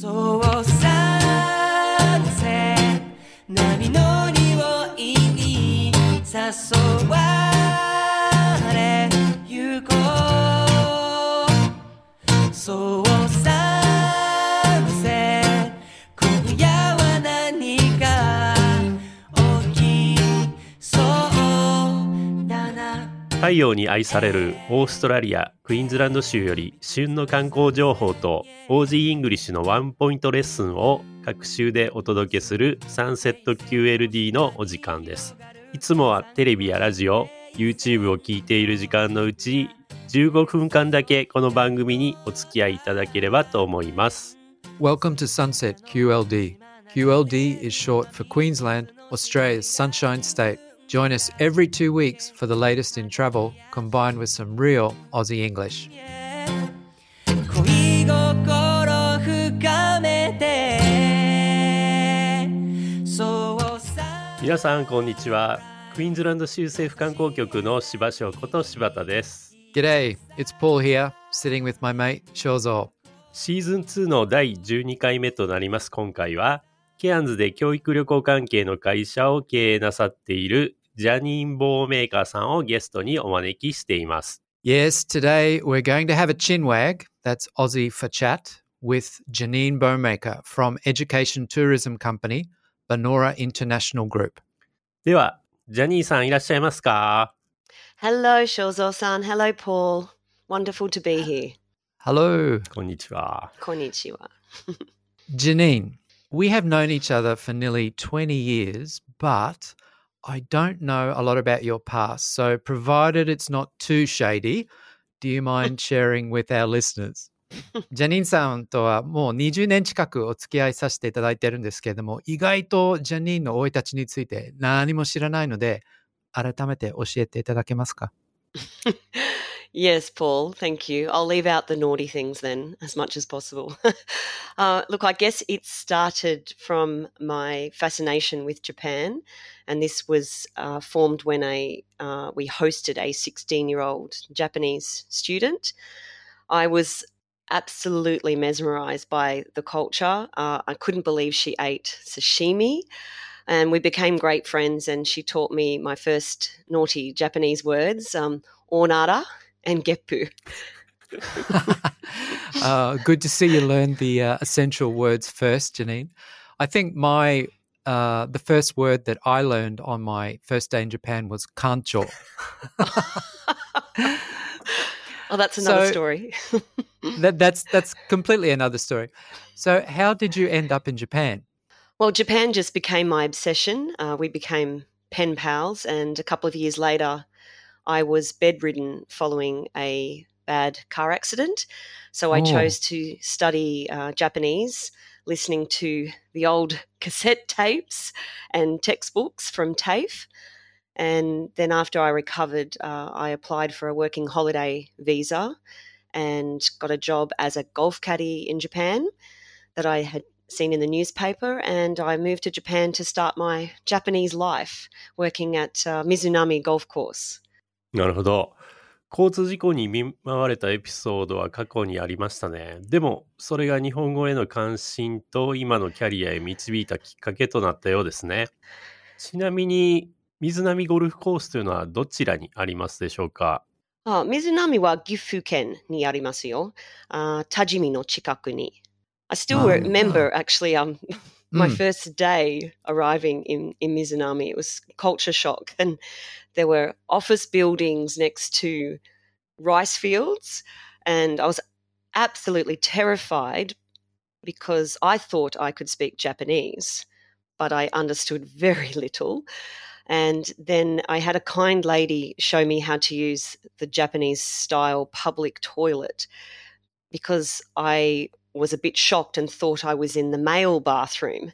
So I'll. 太陽に愛されるオーストラリア・クイーンズランド州より旬の観光情報とオージーイングリッシュのワンポイントレッスンを各週でお届けするサンセット QLD のお時間です。いつもはテレビやラジオ、YouTube を聞いている時間のうち15分間だけこの番組にお付き合いいただければと思います。Welcome to Sunset QLD. QLD is short for Queensland, Australia's Sunshine State. Join us every two weeks for the latest in travel, combined with some real Aussie English. 皆さんこんにちは。クイーンズランド州政府観光局の柴翔こと柴田です。G'day, it's Paul here, sitting with my mate Shozo. シーズン2の第12回目となります今回は、ケアンズで教育旅行関係の会社を経営なさっているジャニーン・ボーメーカーさんをゲストにお招きしています。 Yes, today we're going to have a chinwag, that's Aussie for chat, with Janine Bowmaker from education tourism company Benora International Group. では、ジャニーさんいらっしゃいますか Hello, Shozo-san. Hello, Paul. Wonderful to be here. Hello, こんにちは。 Konnichiwa. Janine. We have known each other for nearly 20 years, but I don't know a lot about your past. So, provided it's not too shady, do you mind sharing with our listeners? ジャニーンさんとはもう20年近くお付き合いさせていただいてるんですけれども、意外とジャニーンの生い立ちについて何も知らないので、改めて教えていただけますか Yes, Paul. Thank you. I'll leave out the naughty things then as much as possible. uh, look, I guess it started from my fascination with Japan, and this was uh, formed when a uh, we hosted a 16-year-old Japanese student. I was absolutely mesmerized by the culture. Uh, I couldn't believe she ate sashimi. And we became great friends, and she taught me my first naughty Japanese words, um, ornara and geppu. uh, good to see you learn the uh, essential words first, Janine. I think my uh, the first word that I learned on my first day in Japan was kancho. Oh, that's another So- story. that, that's that's completely another story. So, how did you end up in Japan? well, Japan just became my obsession. Uh, we became pen pals, and a couple of years later, I was bedridden following a bad car accident. So I Oh. chose to study uh, Japanese, listening to the old cassette tapes and textbooks from TAFE. And then after I recovered, uh, I applied for a working holiday visa and got a job as a golf caddy in Japan that I had seen in the newspaper. And I moved to Japan to start my Japanese life, working at uh, Mizunami Golf Course. なるほど。交通事故に見舞われたエピソードは過去にありましたね。でも、それが日本語への関心と今のキャリアへ導いたきっかけとなったようですね。ちなみに、水波ゴルフコースというのはどちらにありますでしょうか？あ水波は岐阜県にありますよ。あ多治見の近くに。I still Ah. remember actually um my Mm. first day arriving in, in Mizunami. It was culture shock. And there were office buildings next to rice fields. And I was absolutely terrified because I thought I could speak Japanese, but I understood very little. And then I had a kind lady show me how to use the Japanese style public toilet because I was a bit shocked and thought I was in the male bathroom.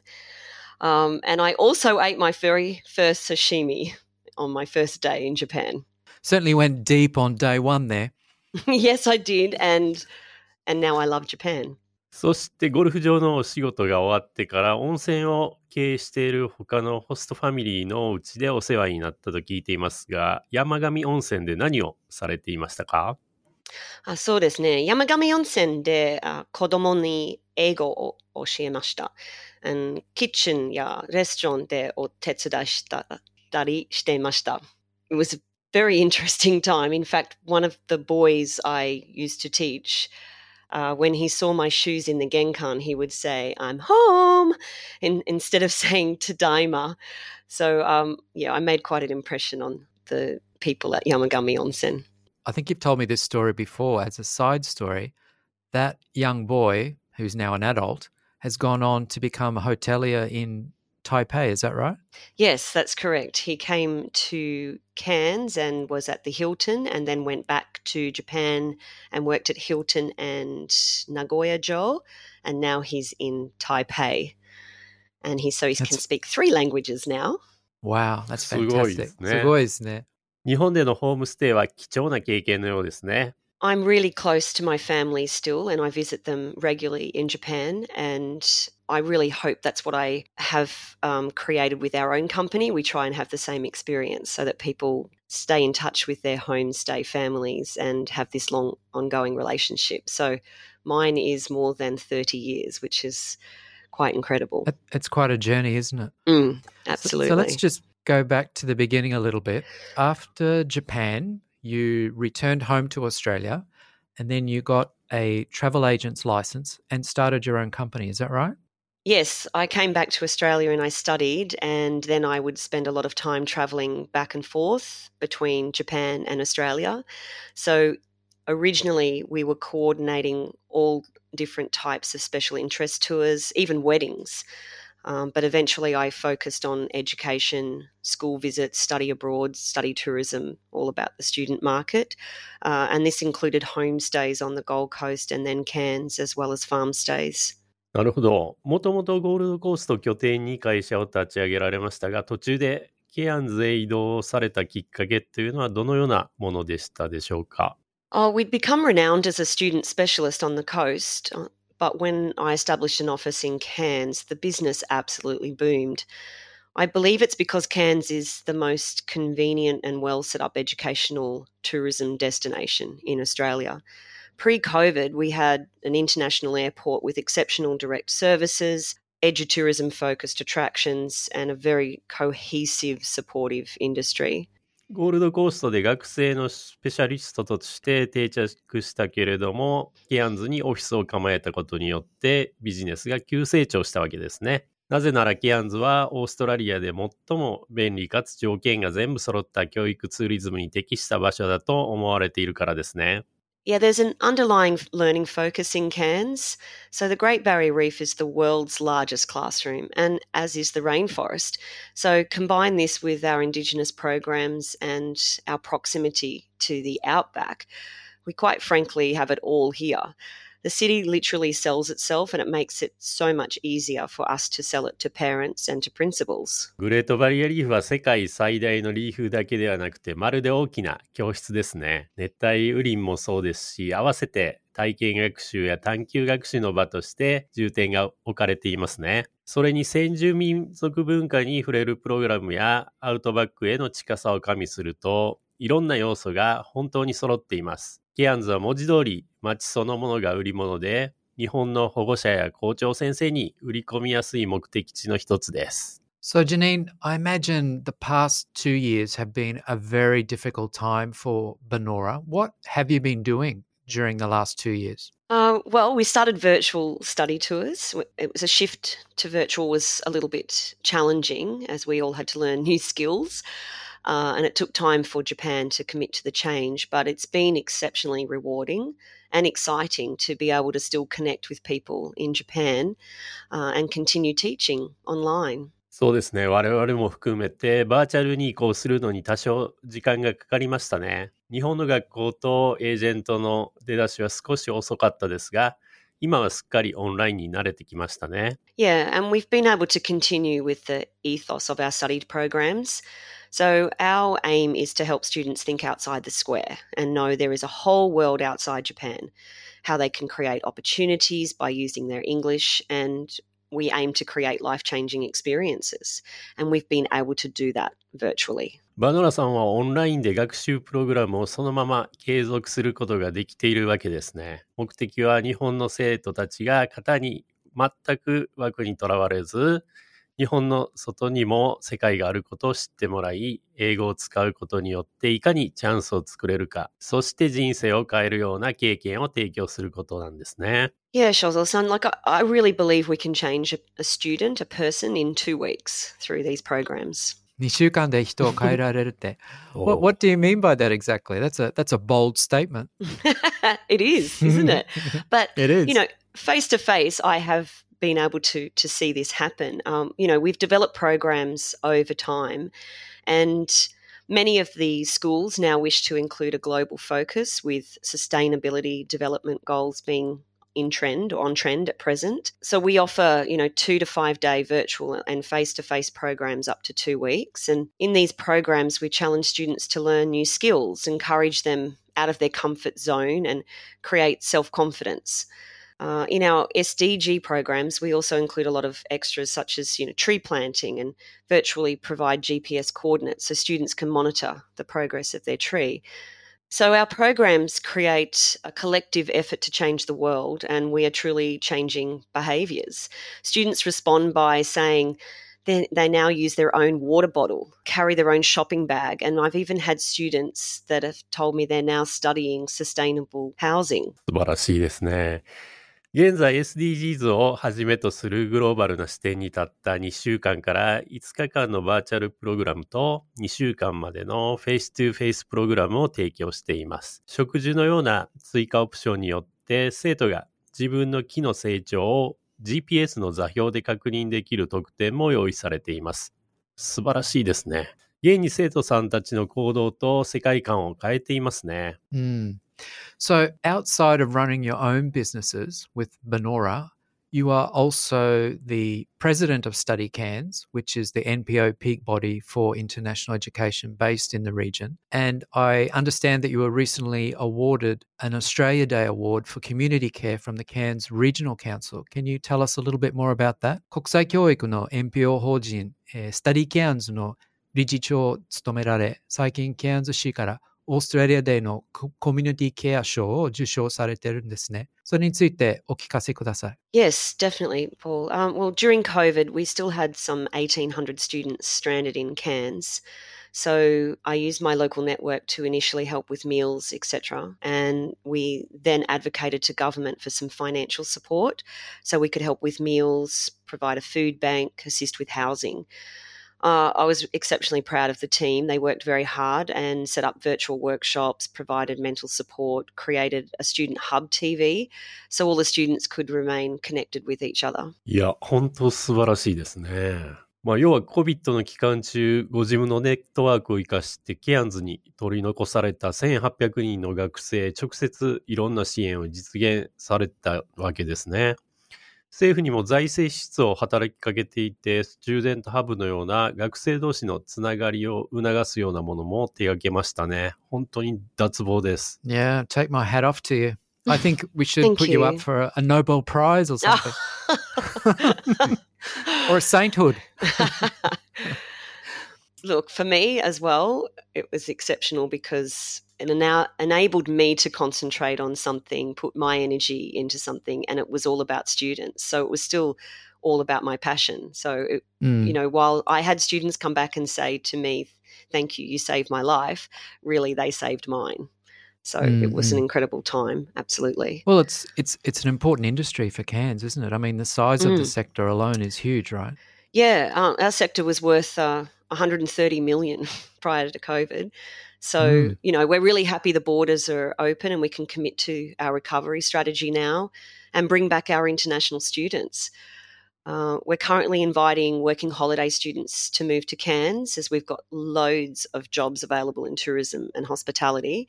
Um, and I also ate my very first sashimi on my first day in Japan. Certainly went deep on day one there. yes, I did, and and now I love Japan. そしてゴルフ場のお仕事が終わってから温泉を経営している他のホストファミリーのうちでお世話になったと聞いていますが、山上温泉で何をされていましたか あそうですね。山上温泉であ子供に英語を教えました。And キッチンやレストランでお手伝いしたたりしていました。It was a very interesting time. In fact, one of the boys I used to teach, uh, when he saw my shoes in the genkan, he would say, I'm home, in, instead of saying Tadaima. So, um, yeah, I made quite an impression on the people at Yamagami Onsen. I think you've told me this story before as a side story. That young boy, who's now an adult, has gone on to become a hotelier in Taipei, is that right? Yes, that's correct. He came to Cairns and was at the Hilton and then went back to Japan and worked at Hilton and Nagoya Joel. And now he's in Taipei. And he so he that's... can speak three languages now. Wow, that's fantastic. Sugoi, 日本でのホームステイは貴重な経験のようですね。 I'm really close to my family still, and I visit them regularly in Japan. And I really hope that's what I have um, created with our own company. We try and have the same experience so that people stay in touch with their homestay families and have this long ongoing relationship. So mine is more than 30 years, which is quite incredible. That- It's quite a journey, isn't it? Mm, So- absolutely. So, let's just go back to the beginning a little bit. After Japan, you returned home to Australia and then you got a travel agent's license and started your own company. Is that right? Yes, I came back to Australia and I studied, and then I would spend a lot of time traveling back and forth between Japan and Australia. So originally, we were coordinating all different types of special interest tours, even weddings. Um, but eventually, I focused on education, school visits, study abroad, study tourism, all about the student market. Uh, and this included homestays on the Gold Coast and then Cairns, as well as farm stays. なるほど。もともとゴールドコースト拠点に会社を立ち上げられましたが、途中でケアンズへ移動されたきっかけというのはどのようなものでしたでしょうか Oh, we'd become renowned as a student specialist on the coast, uh, but when I established an office in Cairns, the business absolutely boomed. I believe it's because Cairns is the most convenient and well set up educational tourism destination in Australia. Pre COVID, we had an international airport with exceptional direct services, edutourism focused attractions, and a very cohesive, supportive industry. ゴールドコーストで学生のスペシャリストとして定着したけれども、ケアンズにオフィスを構えたことによってビジネスが急成長したわけですね。なぜならケアンズはオーストラリアで最も便利かつ条件が全部揃った教育ツーリズムに適した場所だと思われているからですね。Yeah, there's an underlying learning focus in Cairns. So, the Great Barrier Reef is the world's largest classroom, and as is the rainforest. So, combine this with our Indigenous programs and our proximity to the outback, we quite frankly have it all here. The city literally sells itself, and it makes it so much easier for us to sell it to parents and to principals. グレートバリアリーフは世界最大のリーフだけではなくて、まるで大きな教室ですね。熱帯雨林もそうですし、合わせて体験学習や探究学習の場として重点が置かれていますね。それに先住民族文化に触れるプログラムやアウトバックへの近さを加味すると、いろんな要素が本当に揃っています。ケアンズは文字通り町そのものが売り物で、日本の保護者や校長先生に売り込みやすい目的地の一つです。So, Janine, I imagine the past two years have been a very difficult time for Banora. What have you been doing during the last two years? Uh, well, we started virtual study tours. It was a shift to virtual was a little bit challenging as we all had to learn new skills. Uh, and it took time for Japan to commit to the change, but it's been exceptionally rewarding and exciting to be able to still connect with people in Japan uh, and continue teaching online. そうですね。我々も含めてバーチャルに移行するのに多少時間がかかりましたね。日本の学校とエージェントの出だしは少し遅かったですが、今はすっかりオンラインに慣れてきましたね。Yeah, and we've been able to continue with the ethos of our studied programs. So, our aim is to help students think outside the square and know there is a whole world outside Japan, how they can create opportunities by using their English, and we aim to create life changing experiences. And we've been able to do that virtually. バノラさんはオンラインで学習プログラムをそのまま継続することができているわけですね。目的は日本の生徒たちが型に全く枠にとらわれず、 日本の外にも世界があることを知ってもらい、英語を使うことによっていかにチャンスを作れるか、そして人生を変えるような経験を提供することなんですね。Yeah, Shozel-san, like I, I really believe we can change a, a student, a person in two weeks through these programs. 2週間で人を変えられるって。what, what do you mean by that exactly? That's a, that's a bold statement. it is, isn't it? But It is. you know, face to face, I have been able to to see this happen. Um, you know, we've developed programs over time, and many of the schools now wish to include a global focus with sustainability development goals being in trend or on trend at present. So we offer, you know, two to five day virtual and face to face programs up to two weeks. And in these programs, we challenge students to learn new skills, encourage them out of their comfort zone, and create self confidence. Uh, in our SDG programs, we also include a lot of extras such as you know tree planting and virtually provide GPS coordinates so students can monitor the progress of their tree. So our programs create a collective effort to change the world, and we are truly changing behaviours. Students respond by saying they, they now use their own water bottle, carry their own shopping bag, and I've even had students that have told me they're now studying sustainable housing. 素晴らしいですね。 現在 SDGs をはじめとするグローバルな視点に立った2週間から5日間のバーチャルプログラムと2週間までのフェイス2フェイスプログラムを提供しています。植樹のような追加オプションによって生徒が自分の木の成長を GPS の座標で確認できる特典も用意されています。素晴らしいですね。現に生徒さんたちの行動と世界観を変えていますね。Mm. So, outside of running your own businesses with Banora, you are also the president of Study Cairns, which is the NPO peak body for international education based in the region. And I understand that you were recently awarded an Australia Day Award for Community Care from the Cairns Regional Council. Can you tell us a little bit more about that? NPO 法人、えー、Study Cairns の理事長を務められ、最近 Cairns オーストラリアデーのココミュニティケア賞を受賞されてるんですね。それについてお聞かせください。 Yes, definitely, Paul. Um, well, during COVID, we still had some 1,800 students stranded in Cairns. So I used my local network to initially help with meals, etc. And we then advocated to government for some financial support so we could help with meals, provide a food bank, assist with housing. Uh, I was exceptionally proud of the team. They worked very hard and set up virtual workshops, provided mental support, created a student hub TV so all the students could remain connected with each other. いや、本当素晴らしいですね。まあ、要は COVID の期間中、ご自分のネットワークを活かして、ケアンズに取り残された1800人の学生、直接いろんな支援を実現されたわけですね。 政府にも財政支出を働きかけていて、スチューデントハブのような学生同士のつながりを促すようなものも手掛けましたね。本当に脱帽です。Yeah, take my hat off to you. I think we should put you. you. up for a, a Nobel Prize or something, or a sainthood. Look, for me as well, it was exceptional because it now enabled me to concentrate on something, put my energy into something, and it was all about students. So it was still all about my passion. So, it, Mm. you know, while I had students come back and say to me, Thank you, you saved my life, really, they saved mine. So it was an Mm, mm. incredible time, absolutely. Well, it's it's it's an important industry for Cairns, isn't it? I mean, the size of the Mm. sector alone is huge, right? Yeah, um, our sector was worth uh, 130 million prior to COVID. So, Mm. you know, we're really happy the borders are open and we can commit to our recovery strategy now and bring back our international students. Uh, we're currently inviting working holiday students to move to Cairns as we've got loads of jobs available in tourism and hospitality.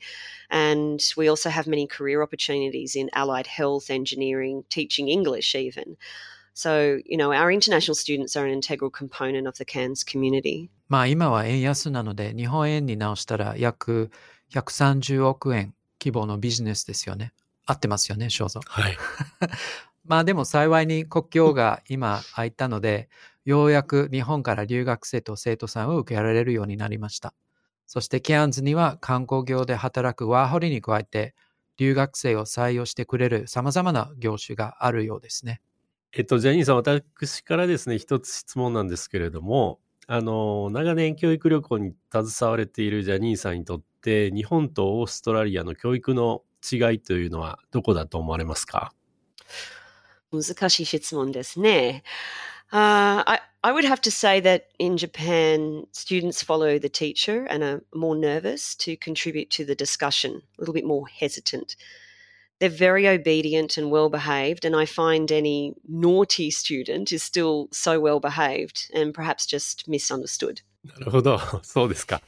And we also have many career opportunities in allied health, engineering, teaching English, even. So, you know, our international students are an integral component of the Cairns community. まあ今は円安なので日本円に直したら約130億円規模のビジネスですよね。合ってますよね、正蔵。はい。まあでも幸いに国境が今開いたので、ようやく日本から留学生と生徒さんを受けられるようになりました。そしてケアンズには観光業で働くワーホリに加えて留学生を採用してくれる様々な業種があるようですね。えっと、ジャニーさん、私からですね、一つ質問なんですけれども、あの、長年教育旅行に携われているジャニーさんにとって、日本とオーストラリアの教育の違いというのはどこだと思われますか難しい質問ですね。Uh, I, I would have to say that in Japan, students follow the teacher and are more nervous to contribute to the discussion, a little bit more hesitant. They're very obedient and well behaved, and I find any naughty student is still so well behaved and perhaps just misunderstood. なるほど。そうですか。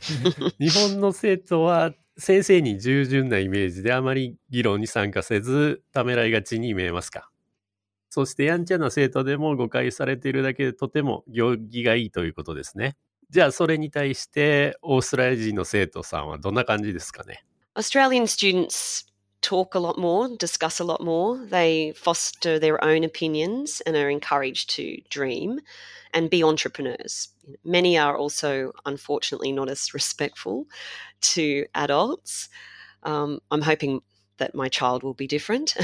日本の生徒は先生に従順なイメージであまり議論に参加せず、ためらいがちに見えますかそしてやんちゃな生徒でも誤解されているだけでとても行儀がいいということですね。じゃあそれに対してオーストラリア人の生徒さんはどんな感じですかね Australian students talk a lot more, discuss a lot more. They foster their own opinions and are encouraged to dream and be entrepreneurs. Many are also, unfortunately, not as respectful to adults. Um, I'm hoping that my child will be different.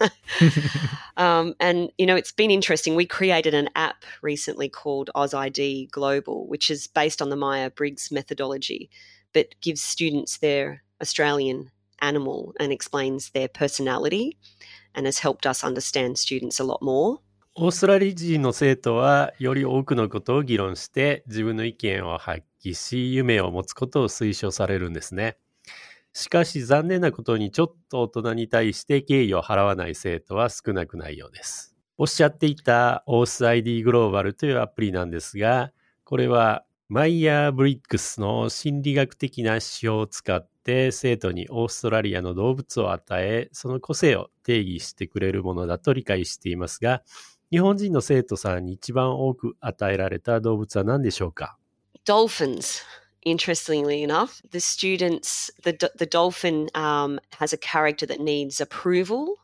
um, and, you know, it's been interesting. We created an app recently called AusID Global, which is based on the Meyer Briggs methodology, but gives students their Australian animal and explains their personality and has helped us understand students a lot more. オーストラリア人の生徒はより多くのことを議論して自分の意見を発揮し夢を持つことを推奨されるんですね。しかし残念なことにちょっと大人に対して敬意を払わない生徒は少なくないようです。おっしゃっていた OSID グローバルというアプリなんですが、これはマイヤー・ブリックスの心理学的な指標を使って生徒にオーストラリアの動物を与え、その個性を定義してくれるものだと理解していますが、日本人の生徒さんに一番多く与えられた動物は何でしょうか？Dolphins. Interestingly enough, the students, the do- the dolphin um, has a character that needs approval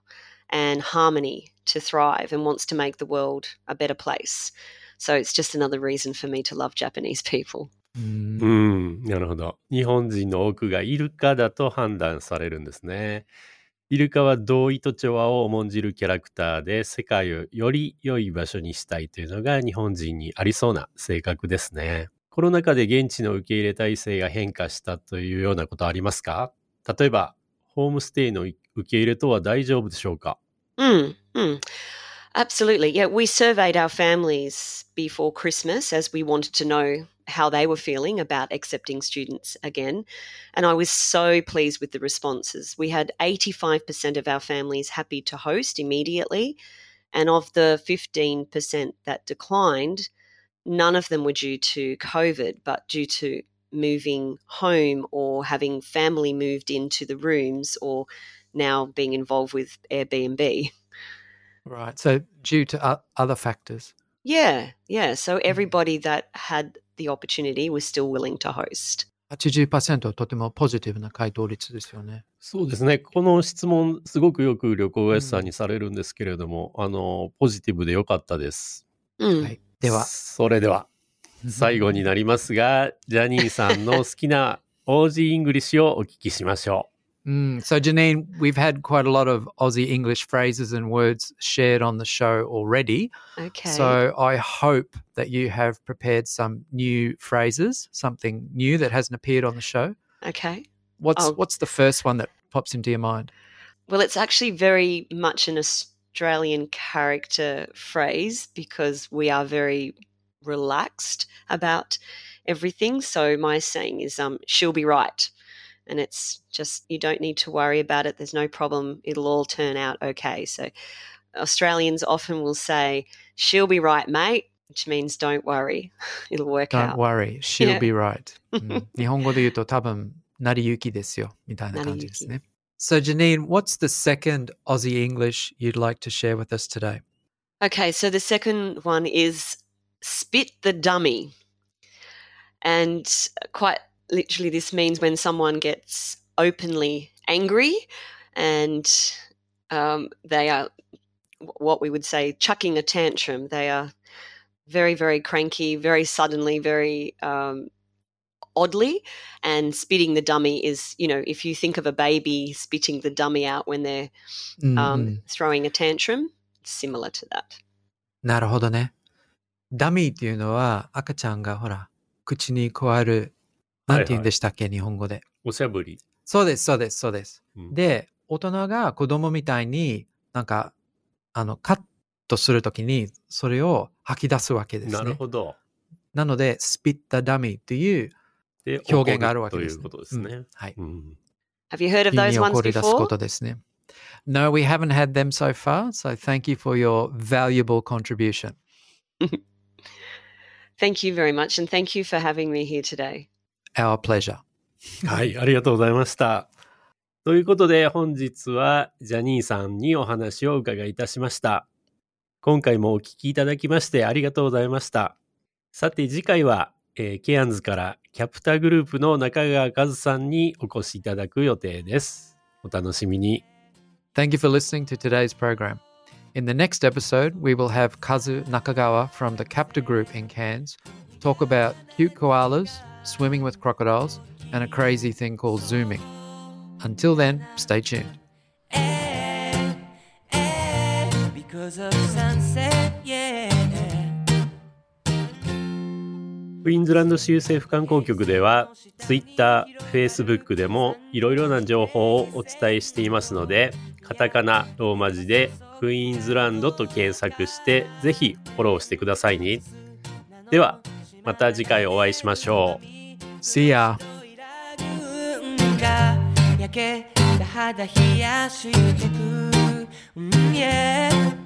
and harmony to thrive and wants to make the world a better place. So it's just another reason for me to love Japanese people. うんうん、なるほど。日本人の多くがイルカだと判断されるんですね。イルカは同意と調和を重んじるキャラクターで世界をより良い場所にしたいというのが日本人にありそうな性格ですね。コロナ禍で現地の受け入れ体制が変化したというようなことありますか？例えば、ホームステイの 受け入れとは大丈夫でしょうか Mm, mm. Absolutely. Yeah, we surveyed our families before Christmas as we wanted to know how they were feeling about accepting students again. And I was so pleased with the responses. We had 85% of our families happy to host immediately. And of the 15% that declined, none of them were due to COVID, but due to moving home or having family moved into the rooms or now being involved with Airbnb. Right. So due to other factors. Yeah, yeah. So everybody that had the opportunity was still willing to host. 80%はとてもポジティブな回答率ですよね。そうですね。この質問、すごくよく旅行会社さんにされるんですけれども、あの、ポジティブでよかったです。Mm. はい。では、それでは、最後になりますが、ジャニーさんの好きな OG イングリッシュをお聞きしましょ Mm, so, Janine, we've had quite a lot of Aussie English phrases and words shared on the show already. Okay. So, I hope that you have prepared some new phrases, something new that hasn't appeared on the show. okay. What's Oh. what's the first one that pops into your mind? Well, it's actually very much an Australian character phrase because we are very relaxed about everything. So my saying is, um, "She'll be right," and it's just you don't need to worry about it. There's no problem. It'll all turn out okay. So Australians often will say, "She'll be right, mate," which means don't worry, it'll work Don't out. worry, she'll Yeah. be right. うん日本語で言うと多分、成り行きですよ、みたいな感じですね。So, Janine, what's the second Aussie English you'd like to share with us today? Okay, so the second one is spit the dummy. And quite literally, this means when someone gets openly angry and um, they are what we would say chucking a tantrum. They are very, very cranky, very suddenly, very um, oddly. And spitting the dummy is, you know, if you think of a baby spitting the dummy out when they're うんうん um, throwing a tantrum, it's similar to that. なるほどね。ダミーっていうのは赤ちゃんがほら、口に加える、 なんて言うんでしたっけ、日本語で。おしゃぶり。そうです、そうです、そうです。うんで、大人が子供みたいになんか、あの、カットするときにそれを吐き出すわけですなるね。ほど。なので、スピッタダミーっていうで表現があるわけです、怒るということですね。うんはい。うん。Have you heard of 火 those に ones before? No, we haven't had them so far, so thank you for your valuable contribution. Thank you very much. And thank you for having me here today. Our pleasure. はい、ありがとうございました。ということで本日はジャニーさんにお話を伺いいたしました。今回もお聞きいただきましてありがとうございました。さて次回は、えーケアンズからキャプターグループの中川和さんにお越しいただく予定です。お楽しみに。Thank you for listening to today's program. In the next episode, we will have Kazu Nakagawa from the Captor Group in Cairns talk about cute koalas, swimming with crocodiles, and a crazy thing called zooming. Until then, stay tuned. Eh, eh, because of sunset, yeah. クイーンズランド州政府観光局では Twitter、Facebook でもいろいろな情報をお伝えしていますのでカタカナ、ローマ字でクイーンズランドと検索してぜひフォローしてくださいね。ではまた次回お会いしましょう。See ya. Yeah.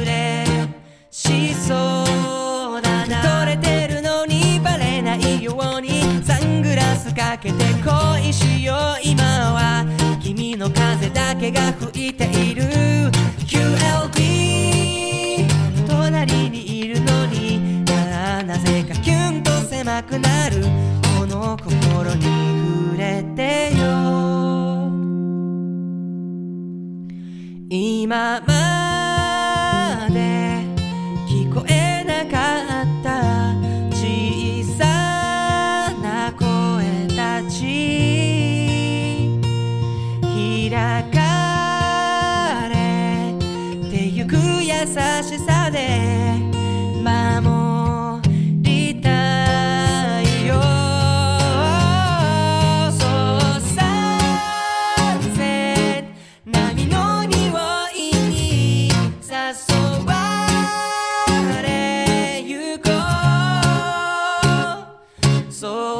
嬉しそうだな。取れてるのにバレないようにサングラスかけて恋しよう今は。君の風だけが吹いている。QLB 隣にいるのにななぜかキュンと狭くなる。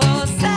cosa.